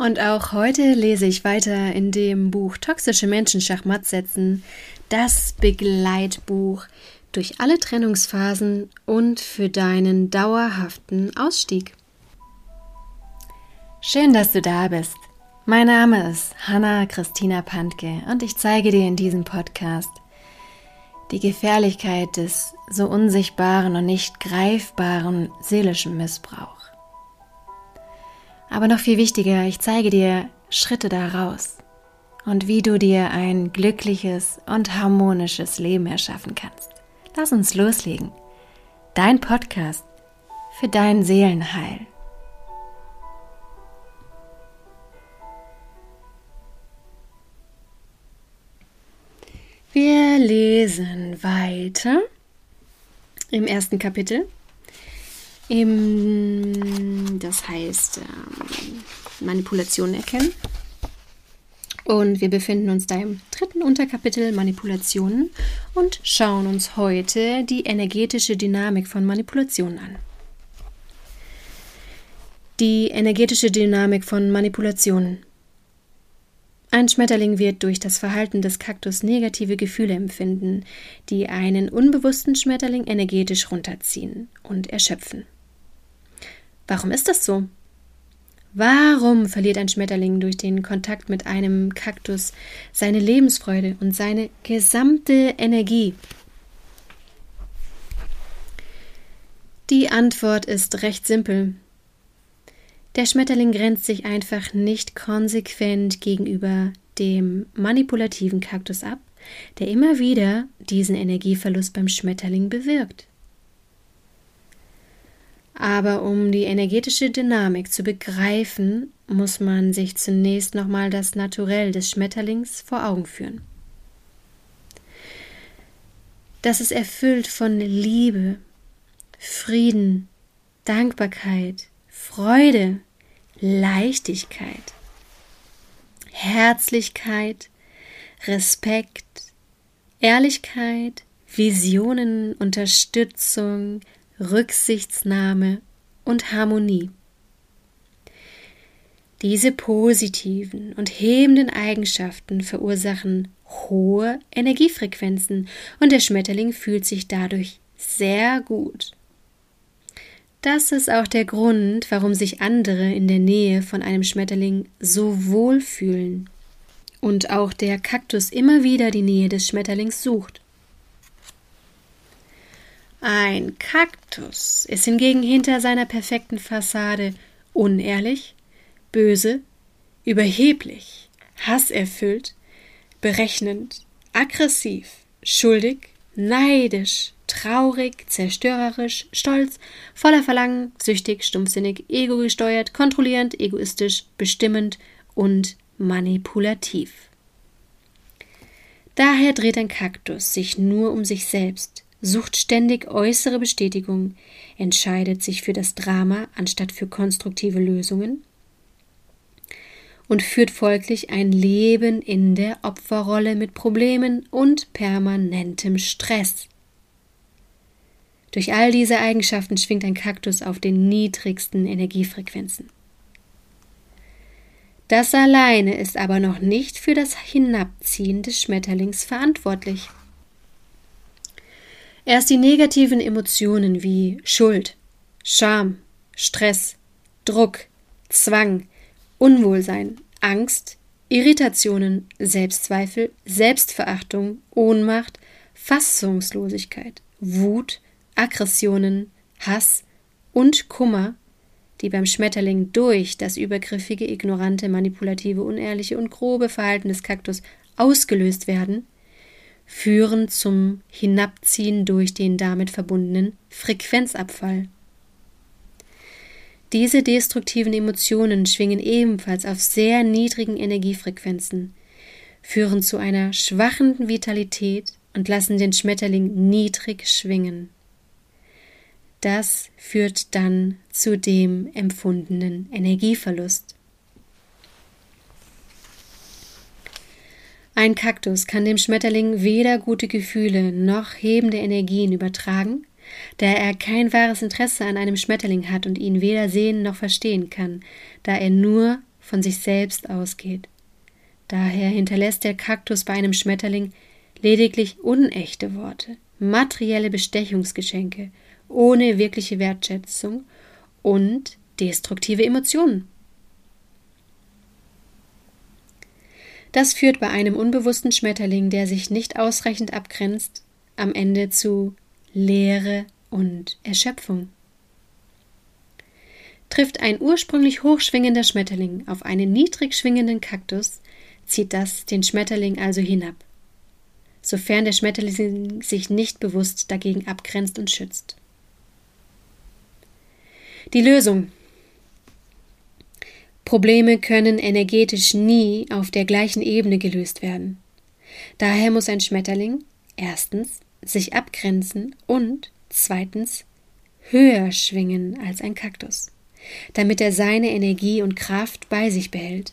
Und auch heute lese ich weiter in dem Buch Toxische Menschen Schachmatt setzen, das Begleitbuch durch alle Trennungsphasen und für deinen dauerhaften Ausstieg. Schön, dass du da bist. Mein Name ist Hanna Christina Pantke und ich zeige dir in diesem Podcast die Gefährlichkeit des so unsichtbaren und nicht greifbaren seelischen Missbrauchs. Aber noch viel wichtiger, ich zeige dir Schritte daraus und wie du dir ein glückliches und harmonisches Leben erschaffen kannst. Lass uns loslegen. Dein Podcast für dein Seelenheil. Wir lesen weiter im ersten Kapitel im, das heißt ähm, Manipulation erkennen. Und wir befinden uns da im dritten Unterkapitel Manipulationen und schauen uns heute die energetische Dynamik von Manipulationen an. Die energetische Dynamik von Manipulationen. Ein Schmetterling wird durch das Verhalten des Kaktus negative Gefühle empfinden, die einen unbewussten Schmetterling energetisch runterziehen und erschöpfen. Warum ist das so? Warum verliert ein Schmetterling durch den Kontakt mit einem Kaktus seine Lebensfreude und seine gesamte Energie? Die Antwort ist recht simpel. Der Schmetterling grenzt sich einfach nicht konsequent gegenüber dem manipulativen Kaktus ab, der immer wieder diesen Energieverlust beim Schmetterling bewirkt. Aber um die energetische Dynamik zu begreifen, muss man sich zunächst nochmal das Naturell des Schmetterlings vor Augen führen. Das ist erfüllt von Liebe, Frieden, Dankbarkeit, Freude, Leichtigkeit, Herzlichkeit, Respekt, Ehrlichkeit, Visionen, Unterstützung, Rücksichtsnahme und Harmonie. Diese positiven und hebenden Eigenschaften verursachen hohe Energiefrequenzen und der Schmetterling fühlt sich dadurch sehr gut. Das ist auch der Grund, warum sich andere in der Nähe von einem Schmetterling so wohl fühlen und auch der Kaktus immer wieder die Nähe des Schmetterlings sucht. Ein Kaktus ist hingegen hinter seiner perfekten Fassade unehrlich, böse, überheblich, hasserfüllt, berechnend, aggressiv, schuldig, neidisch, traurig, zerstörerisch, stolz, voller Verlangen, süchtig, stumpfsinnig, egogesteuert, kontrollierend, egoistisch, bestimmend und manipulativ. Daher dreht ein Kaktus sich nur um sich selbst, sucht ständig äußere Bestätigung, entscheidet sich für das Drama anstatt für konstruktive Lösungen und führt folglich ein Leben in der Opferrolle mit Problemen und permanentem Stress. Durch all diese Eigenschaften schwingt ein Kaktus auf den niedrigsten Energiefrequenzen. Das alleine ist aber noch nicht für das Hinabziehen des Schmetterlings verantwortlich. Erst die negativen Emotionen wie Schuld, Scham, Stress, Druck, Zwang, Unwohlsein, Angst, Irritationen, Selbstzweifel, Selbstverachtung, Ohnmacht, Fassungslosigkeit, Wut, Aggressionen, Hass und Kummer, die beim Schmetterling durch das übergriffige, ignorante, manipulative, unehrliche und grobe Verhalten des Kaktus ausgelöst werden, führen zum Hinabziehen durch den damit verbundenen Frequenzabfall. Diese destruktiven Emotionen schwingen ebenfalls auf sehr niedrigen Energiefrequenzen, führen zu einer schwachen Vitalität und lassen den Schmetterling niedrig schwingen. Das führt dann zu dem empfundenen Energieverlust. Ein Kaktus kann dem Schmetterling weder gute Gefühle noch hebende Energien übertragen, da er kein wahres Interesse an einem Schmetterling hat und ihn weder sehen noch verstehen kann, da er nur von sich selbst ausgeht. Daher hinterlässt der Kaktus bei einem Schmetterling lediglich unechte Worte, materielle Bestechungsgeschenke, ohne wirkliche Wertschätzung und destruktive Emotionen. Das führt bei einem unbewussten Schmetterling, der sich nicht ausreichend abgrenzt, am Ende zu Leere und Erschöpfung. Trifft ein ursprünglich hochschwingender Schmetterling auf einen niedrig schwingenden Kaktus, zieht das den Schmetterling also hinab, sofern der Schmetterling sich nicht bewusst dagegen abgrenzt und schützt. Die Lösung. Probleme können energetisch nie auf der gleichen Ebene gelöst werden. Daher muss ein Schmetterling erstens sich abgrenzen und zweitens höher schwingen als ein Kaktus, damit er seine Energie und Kraft bei sich behält.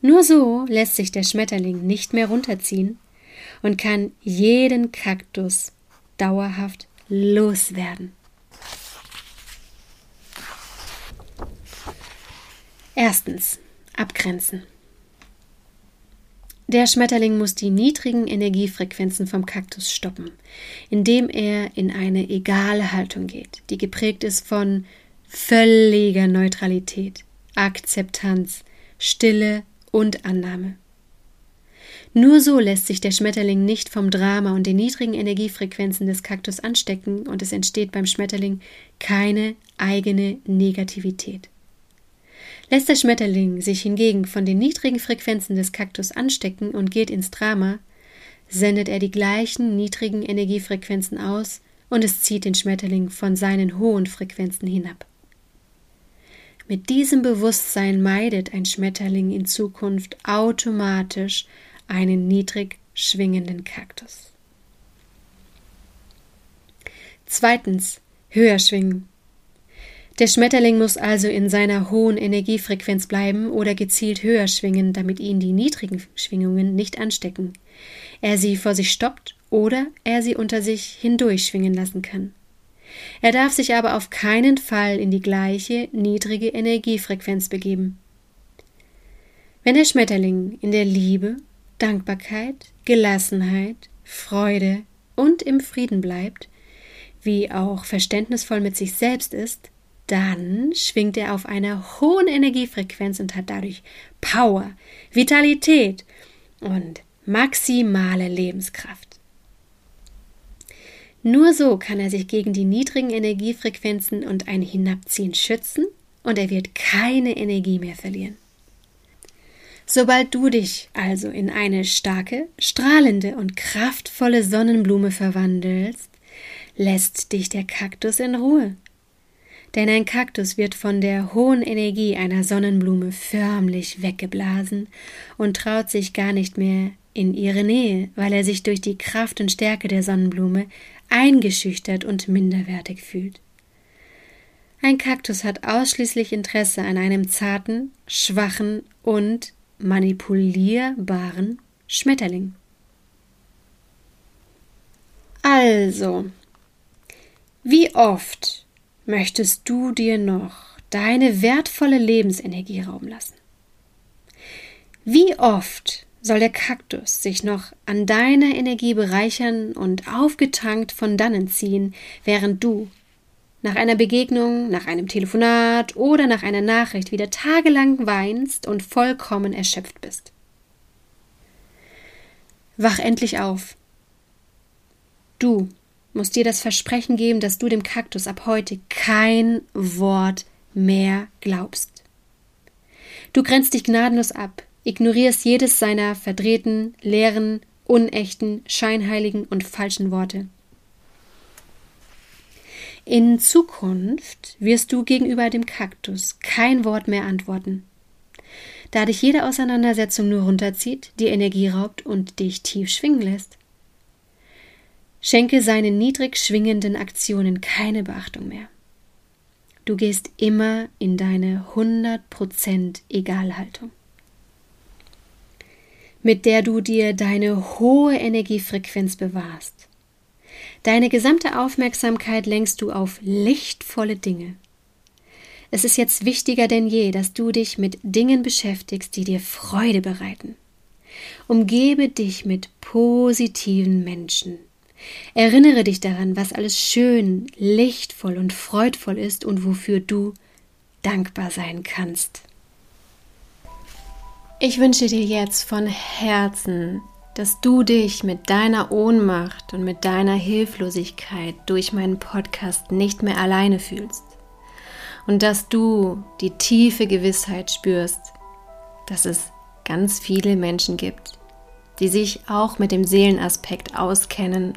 Nur so lässt sich der Schmetterling nicht mehr runterziehen und kann jeden Kaktus dauerhaft loswerden. Erstens. Abgrenzen. Der Schmetterling muss die niedrigen Energiefrequenzen vom Kaktus stoppen, indem er in eine egale Haltung geht, die geprägt ist von völliger Neutralität, Akzeptanz, Stille und Annahme. Nur so lässt sich der Schmetterling nicht vom Drama und den niedrigen Energiefrequenzen des Kaktus anstecken und es entsteht beim Schmetterling keine eigene Negativität. Lässt der Schmetterling sich hingegen von den niedrigen Frequenzen des Kaktus anstecken und geht ins Drama, sendet er die gleichen niedrigen Energiefrequenzen aus und es zieht den Schmetterling von seinen hohen Frequenzen hinab. Mit diesem Bewusstsein meidet ein Schmetterling in Zukunft automatisch einen niedrig schwingenden Kaktus. Zweitens, höher schwingen. Der Schmetterling muss also in seiner hohen Energiefrequenz bleiben oder gezielt höher schwingen, damit ihn die niedrigen Schwingungen nicht anstecken, er sie vor sich stoppt oder er sie unter sich hindurch schwingen lassen kann. Er darf sich aber auf keinen Fall in die gleiche niedrige Energiefrequenz begeben. Wenn der Schmetterling in der Liebe, Dankbarkeit, Gelassenheit, Freude und im Frieden bleibt, wie auch verständnisvoll mit sich selbst ist, dann schwingt er auf einer hohen Energiefrequenz und hat dadurch Power, Vitalität und maximale Lebenskraft. Nur so kann er sich gegen die niedrigen Energiefrequenzen und ein Hinabziehen schützen und er wird keine Energie mehr verlieren. Sobald du dich also in eine starke, strahlende und kraftvolle Sonnenblume verwandelst, lässt dich der Kaktus in Ruhe denn ein Kaktus wird von der hohen Energie einer Sonnenblume förmlich weggeblasen und traut sich gar nicht mehr in ihre Nähe, weil er sich durch die Kraft und Stärke der Sonnenblume eingeschüchtert und minderwertig fühlt. Ein Kaktus hat ausschließlich Interesse an einem zarten, schwachen und manipulierbaren Schmetterling. Also, wie oft möchtest du dir noch deine wertvolle Lebensenergie rauben lassen? Wie oft soll der Kaktus sich noch an deiner Energie bereichern und aufgetankt von dannen ziehen, während du nach einer Begegnung, nach einem Telefonat oder nach einer Nachricht wieder tagelang weinst und vollkommen erschöpft bist? Wach endlich auf. Du muss dir das Versprechen geben, dass du dem Kaktus ab heute kein Wort mehr glaubst. Du grenzt dich gnadenlos ab, ignorierst jedes seiner verdrehten, leeren, unechten, scheinheiligen und falschen Worte. In Zukunft wirst du gegenüber dem Kaktus kein Wort mehr antworten, da dich jede Auseinandersetzung nur runterzieht, die Energie raubt und dich tief schwingen lässt. Schenke seinen niedrig schwingenden Aktionen keine Beachtung mehr. Du gehst immer in deine 100% Egalhaltung, mit der du dir deine hohe Energiefrequenz bewahrst. Deine gesamte Aufmerksamkeit lenkst du auf lichtvolle Dinge. Es ist jetzt wichtiger denn je, dass du dich mit Dingen beschäftigst, die dir Freude bereiten. Umgebe dich mit positiven Menschen. Erinnere dich daran, was alles schön, lichtvoll und freudvoll ist und wofür du dankbar sein kannst. Ich wünsche dir jetzt von Herzen, dass du dich mit deiner Ohnmacht und mit deiner Hilflosigkeit durch meinen Podcast nicht mehr alleine fühlst und dass du die tiefe Gewissheit spürst, dass es ganz viele Menschen gibt, die sich auch mit dem Seelenaspekt auskennen